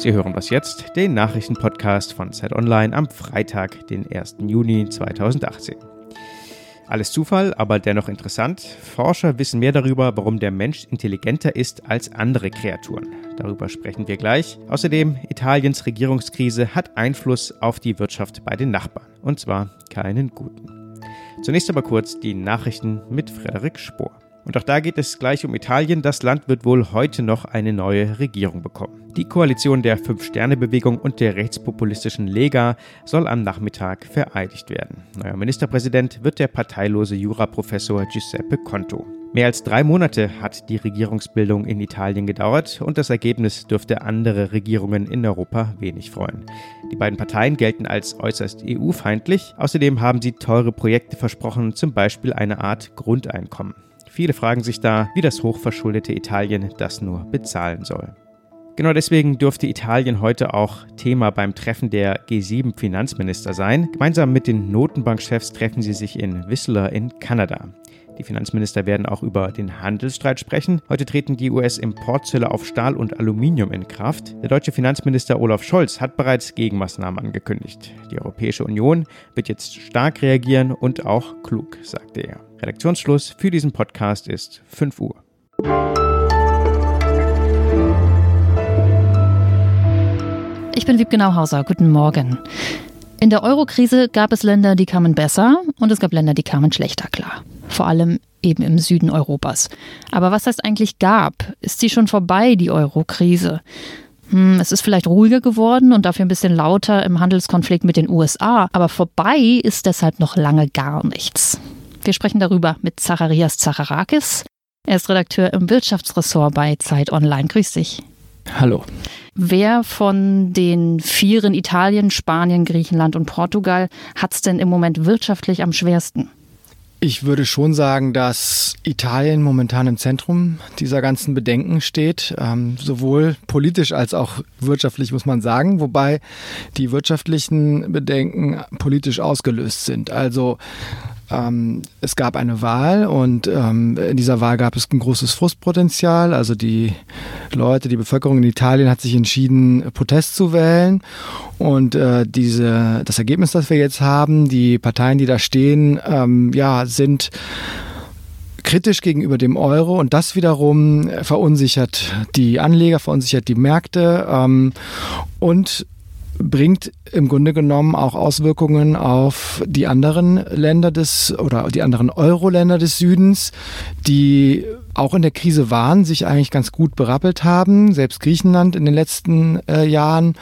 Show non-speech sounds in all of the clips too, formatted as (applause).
Sie hören was jetzt, den Nachrichtenpodcast von Zeit Online am Freitag, den 1. Juni 2018. Alles Zufall, aber dennoch interessant. Forscher wissen mehr darüber, warum der Mensch intelligenter ist als andere Kreaturen. Darüber sprechen wir gleich. Außerdem, Italiens Regierungskrise hat Einfluss auf die Wirtschaft bei den Nachbarn. Und zwar keinen guten. Zunächst aber kurz die Nachrichten mit Frederik Spohr. Und auch da geht es gleich um Italien. Das Land wird wohl heute noch eine neue Regierung bekommen. Die Koalition der Fünf-Sterne-Bewegung und der rechtspopulistischen Lega soll am Nachmittag vereidigt werden. Neuer Ministerpräsident wird der parteilose Juraprofessor Giuseppe Conto. Mehr als drei Monate hat die Regierungsbildung in Italien gedauert und das Ergebnis dürfte andere Regierungen in Europa wenig freuen. Die beiden Parteien gelten als äußerst EU-feindlich. Außerdem haben sie teure Projekte versprochen, zum Beispiel eine Art Grundeinkommen. Viele fragen sich da, wie das hochverschuldete Italien das nur bezahlen soll. Genau deswegen dürfte Italien heute auch Thema beim Treffen der G7-Finanzminister sein. Gemeinsam mit den Notenbankchefs treffen sie sich in Whistler in Kanada. Die Finanzminister werden auch über den Handelsstreit sprechen. Heute treten die US-Importzölle auf Stahl und Aluminium in Kraft. Der deutsche Finanzminister Olaf Scholz hat bereits Gegenmaßnahmen angekündigt. Die Europäische Union wird jetzt stark reagieren und auch klug, sagte er. Redaktionsschluss für diesen Podcast ist 5 Uhr. Ich bin Wiebke Nauhauser. Guten Morgen. In der Eurokrise gab es Länder, die kamen besser und es gab Länder, die kamen schlechter klar. Vor allem eben im Süden Europas. Aber was heißt eigentlich gab? Ist sie schon vorbei, die Eurokrise? Hm, es ist vielleicht ruhiger geworden und dafür ein bisschen lauter im Handelskonflikt mit den USA, aber vorbei ist deshalb noch lange gar nichts. Wir sprechen darüber mit Zacharias Zacharakis. Er ist Redakteur im Wirtschaftsressort bei Zeit Online. Grüß dich. Hallo. Wer von den Vieren Italien, Spanien, Griechenland und Portugal hat es denn im Moment wirtschaftlich am schwersten? Ich würde schon sagen, dass Italien momentan im Zentrum dieser ganzen Bedenken steht, ähm, sowohl politisch als auch wirtschaftlich, muss man sagen, wobei die wirtschaftlichen Bedenken politisch ausgelöst sind. Also ähm, es gab eine Wahl und ähm, in dieser Wahl gab es ein großes Frustpotenzial. Also die Leute, die Bevölkerung in Italien hat sich entschieden, Protest zu wählen. Und äh, diese, das Ergebnis, das wir jetzt haben, die Parteien, die da stehen, ähm, ja, sind kritisch gegenüber dem Euro und das wiederum verunsichert die Anleger, verunsichert die Märkte ähm, und bringt im Grunde genommen auch Auswirkungen auf die anderen Länder des oder die anderen Euro-Länder des Südens, die auch in der Krise waren, sich eigentlich ganz gut berappelt haben, selbst Griechenland in den letzten äh, Jahren.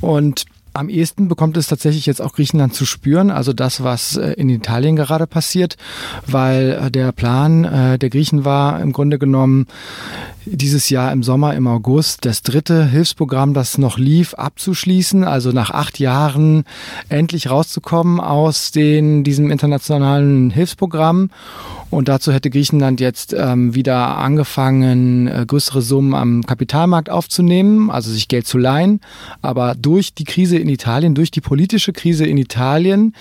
Und am ehesten bekommt es tatsächlich jetzt auch Griechenland zu spüren, also das, was äh, in Italien gerade passiert, weil äh, der Plan äh, der Griechen war im Grunde genommen dieses Jahr im Sommer, im August, das dritte Hilfsprogramm, das noch lief, abzuschließen, also nach acht Jahren endlich rauszukommen aus den, diesem internationalen Hilfsprogramm. Und dazu hätte Griechenland jetzt ähm, wieder angefangen, äh, größere Summen am Kapitalmarkt aufzunehmen, also sich Geld zu leihen. Aber durch die Krise in Italien, durch die politische Krise in Italien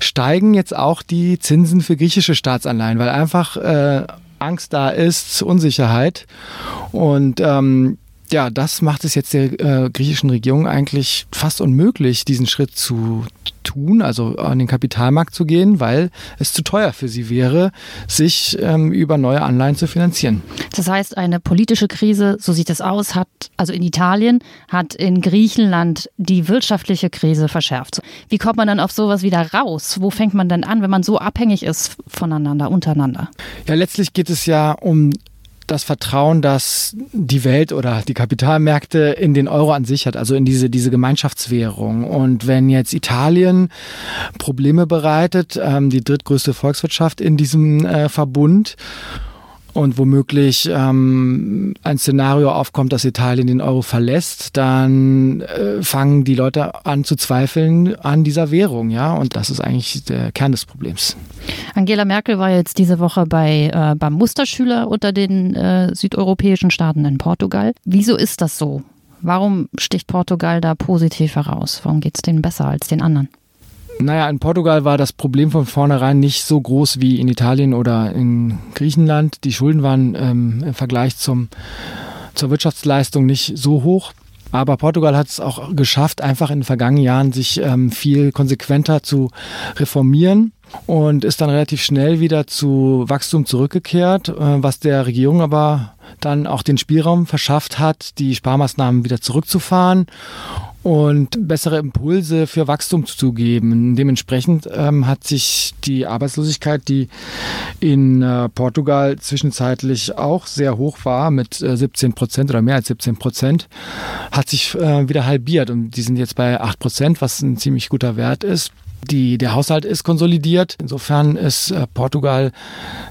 steigen jetzt auch die Zinsen für griechische Staatsanleihen, weil einfach äh, Angst da ist, Unsicherheit. Und ähm, ja, das macht es jetzt der äh, griechischen Regierung eigentlich fast unmöglich, diesen Schritt zu tun, also an den Kapitalmarkt zu gehen, weil es zu teuer für sie wäre, sich ähm, über neue Anleihen zu finanzieren. Das heißt, eine politische Krise, so sieht es aus, hat also in Italien, hat in Griechenland die wirtschaftliche Krise verschärft. Wie kommt man dann auf sowas wieder raus? Wo fängt man denn an, wenn man so abhängig ist voneinander, untereinander? Ja, letztlich geht es ja um das Vertrauen, das die Welt oder die Kapitalmärkte in den Euro an sich hat, also in diese, diese Gemeinschaftswährung. Und wenn jetzt Italien Probleme bereitet, ähm, die drittgrößte Volkswirtschaft in diesem äh, Verbund, und womöglich ähm, ein Szenario aufkommt, dass Italien den Euro verlässt, dann äh, fangen die Leute an zu zweifeln an dieser Währung, ja, und das ist eigentlich der Kern des Problems. Angela Merkel war jetzt diese Woche bei äh, beim Musterschüler unter den äh, südeuropäischen Staaten in Portugal. Wieso ist das so? Warum sticht Portugal da positiv heraus? Warum geht es denen besser als den anderen? Naja, in Portugal war das Problem von vornherein nicht so groß wie in Italien oder in Griechenland. Die Schulden waren ähm, im Vergleich zum, zur Wirtschaftsleistung nicht so hoch. Aber Portugal hat es auch geschafft, einfach in den vergangenen Jahren sich ähm, viel konsequenter zu reformieren und ist dann relativ schnell wieder zu Wachstum zurückgekehrt, äh, was der Regierung aber dann auch den Spielraum verschafft hat, die Sparmaßnahmen wieder zurückzufahren und bessere Impulse für Wachstum zu geben. Dementsprechend ähm, hat sich die Arbeitslosigkeit, die in äh, Portugal zwischenzeitlich auch sehr hoch war, mit äh, 17 Prozent oder mehr als 17 Prozent, hat sich äh, wieder halbiert und die sind jetzt bei 8 Prozent, was ein ziemlich guter Wert ist. Die, der Haushalt ist konsolidiert. Insofern ist äh, Portugal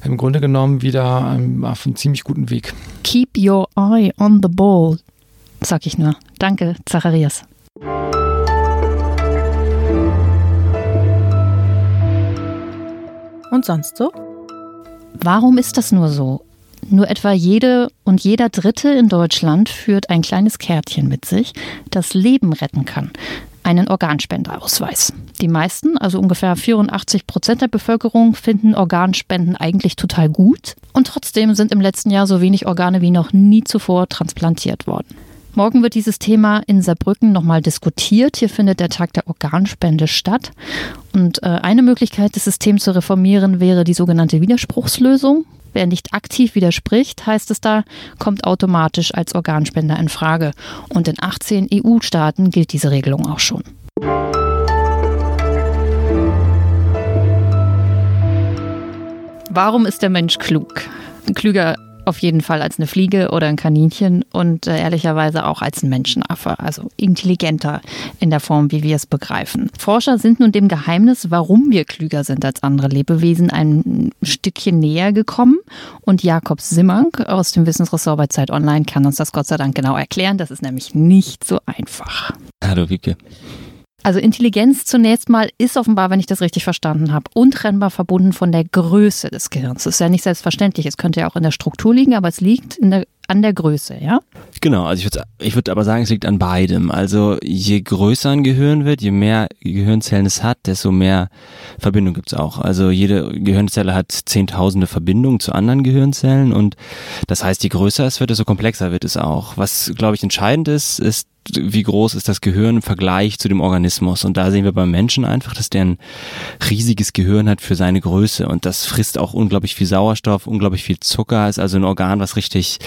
im Grunde genommen wieder ähm, auf einem ziemlich guten Weg. Keep your eye on the ball, sag ich nur. Danke, Zacharias. Und sonst so? Warum ist das nur so? Nur etwa jede und jeder Dritte in Deutschland führt ein kleines Kärtchen mit sich, das Leben retten kann. Einen Organspenderausweis. Die meisten, also ungefähr 84 Prozent der Bevölkerung, finden Organspenden eigentlich total gut. Und trotzdem sind im letzten Jahr so wenig Organe wie noch nie zuvor transplantiert worden. Morgen wird dieses Thema in Saarbrücken nochmal diskutiert. Hier findet der Tag der Organspende statt. Und äh, eine Möglichkeit, das System zu reformieren, wäre die sogenannte Widerspruchslösung. Wer nicht aktiv widerspricht, heißt es da, kommt automatisch als Organspender in Frage. Und in 18 EU-Staaten gilt diese Regelung auch schon. Warum ist der Mensch klug? Klüger auf jeden Fall als eine Fliege oder ein Kaninchen und äh, ehrlicherweise auch als ein Menschenaffe, also intelligenter in der Form, wie wir es begreifen. Forscher sind nun dem Geheimnis, warum wir klüger sind als andere Lebewesen, ein Stückchen näher gekommen und Jakob Simmank aus dem Wissensressort bei Zeit Online kann uns das Gott sei Dank genau erklären. Das ist nämlich nicht so einfach. Hallo Wiebke. Also Intelligenz zunächst mal ist offenbar, wenn ich das richtig verstanden habe, untrennbar verbunden von der Größe des Gehirns. Das ist ja nicht selbstverständlich. Es könnte ja auch in der Struktur liegen, aber es liegt der, an der Größe, ja? Genau, also ich würde ich würd aber sagen, es liegt an beidem. Also je größer ein Gehirn wird, je mehr Gehirnzellen es hat, desto mehr Verbindung gibt es auch. Also jede Gehirnzelle hat zehntausende Verbindungen zu anderen Gehirnzellen und das heißt, je größer es wird, desto komplexer wird es auch. Was, glaube ich, entscheidend ist, ist wie groß ist das Gehirn im Vergleich zu dem Organismus. Und da sehen wir beim Menschen einfach, dass der ein riesiges Gehirn hat für seine Größe. Und das frisst auch unglaublich viel Sauerstoff, unglaublich viel Zucker, ist also ein Organ, was richtig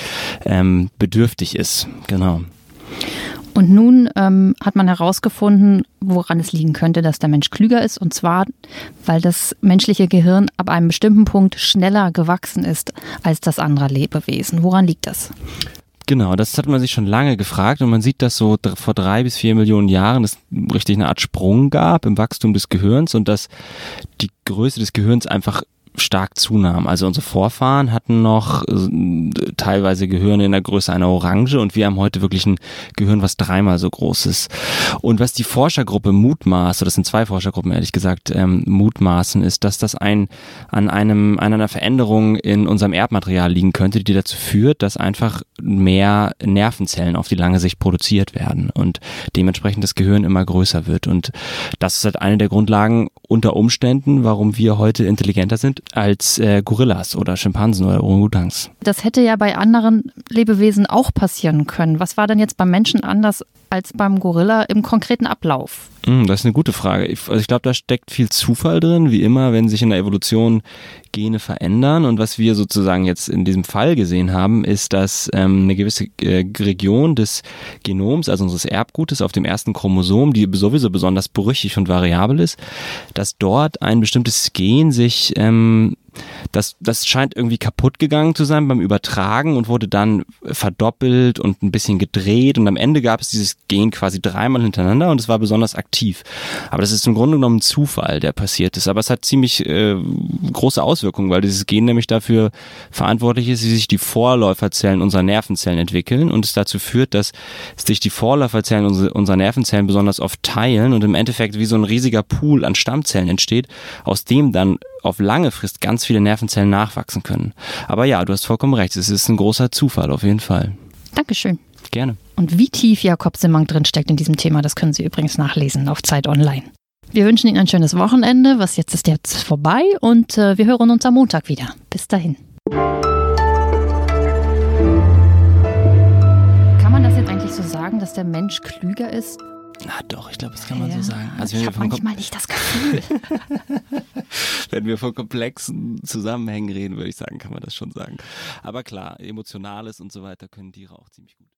ähm, bedürftig ist. Genau. Und nun ähm, hat man herausgefunden, woran es liegen könnte, dass der Mensch klüger ist. Und zwar, weil das menschliche Gehirn ab einem bestimmten Punkt schneller gewachsen ist als das anderer Lebewesen. Woran liegt das? Genau, das hat man sich schon lange gefragt und man sieht, dass so vor drei bis vier Millionen Jahren es richtig eine Art Sprung gab im Wachstum des Gehirns und dass die Größe des Gehirns einfach stark zunahm. Also unsere Vorfahren hatten noch äh, teilweise Gehirne in der Größe einer Orange und wir haben heute wirklich ein Gehirn, was dreimal so groß ist. Und was die Forschergruppe mutmaßt, oder das sind zwei Forschergruppen ehrlich gesagt, ähm, mutmaßen, ist, dass das ein an einem an einer Veränderung in unserem Erbmaterial liegen könnte, die dazu führt, dass einfach mehr Nervenzellen auf die lange Sicht produziert werden und dementsprechend das Gehirn immer größer wird. Und das ist halt eine der Grundlagen unter Umständen, warum wir heute intelligenter sind als äh, Gorillas oder Schimpansen oder Orangutans. Das hätte ja bei anderen Lebewesen auch passieren können. Was war denn jetzt beim Menschen anders als beim Gorilla im konkreten Ablauf? Hm, das ist eine gute Frage. Ich, also ich glaube, da steckt viel Zufall drin, wie immer, wenn sich in der Evolution Gene verändern. Und was wir sozusagen jetzt in diesem Fall gesehen haben, ist, dass ähm, eine gewisse äh, Region des Genoms, also unseres Erbgutes auf dem ersten Chromosom, die sowieso besonders brüchig und variabel ist, dass dort ein bestimmtes Gen sich ähm, das, das scheint irgendwie kaputt gegangen zu sein beim Übertragen und wurde dann verdoppelt und ein bisschen gedreht und am Ende gab es dieses Gen quasi dreimal hintereinander und es war besonders aktiv. Aber das ist im Grunde genommen ein Zufall, der passiert ist. Aber es hat ziemlich äh, große Auswirkungen, weil dieses Gen nämlich dafür verantwortlich ist, wie sich die Vorläuferzellen unserer Nervenzellen entwickeln und es dazu führt, dass sich die Vorläuferzellen unserer Nervenzellen besonders oft teilen und im Endeffekt wie so ein riesiger Pool an Stammzellen entsteht, aus dem dann auf lange Frist ganz viele Nervenzellen nachwachsen können. Aber ja, du hast vollkommen recht, es ist ein großer Zufall auf jeden Fall. Dankeschön. Gerne. Und wie tief Jakob Simmang drinsteckt in diesem Thema, das können Sie übrigens nachlesen auf Zeit Online. Wir wünschen Ihnen ein schönes Wochenende. Was jetzt ist jetzt vorbei und äh, wir hören uns am Montag wieder. Bis dahin. Kann man das jetzt eigentlich eigentlich so sagen, dass der Mensch klüger ist? Na doch, ich glaube, das kann man Ja. so sagen. Also ich habe manchmal nicht das Gefühl. (laughs) wenn wir von komplexen Zusammenhängen reden, würde ich sagen, kann man das schon sagen. Aber klar, Emotionales und so weiter können Tiere auch ziemlich gut.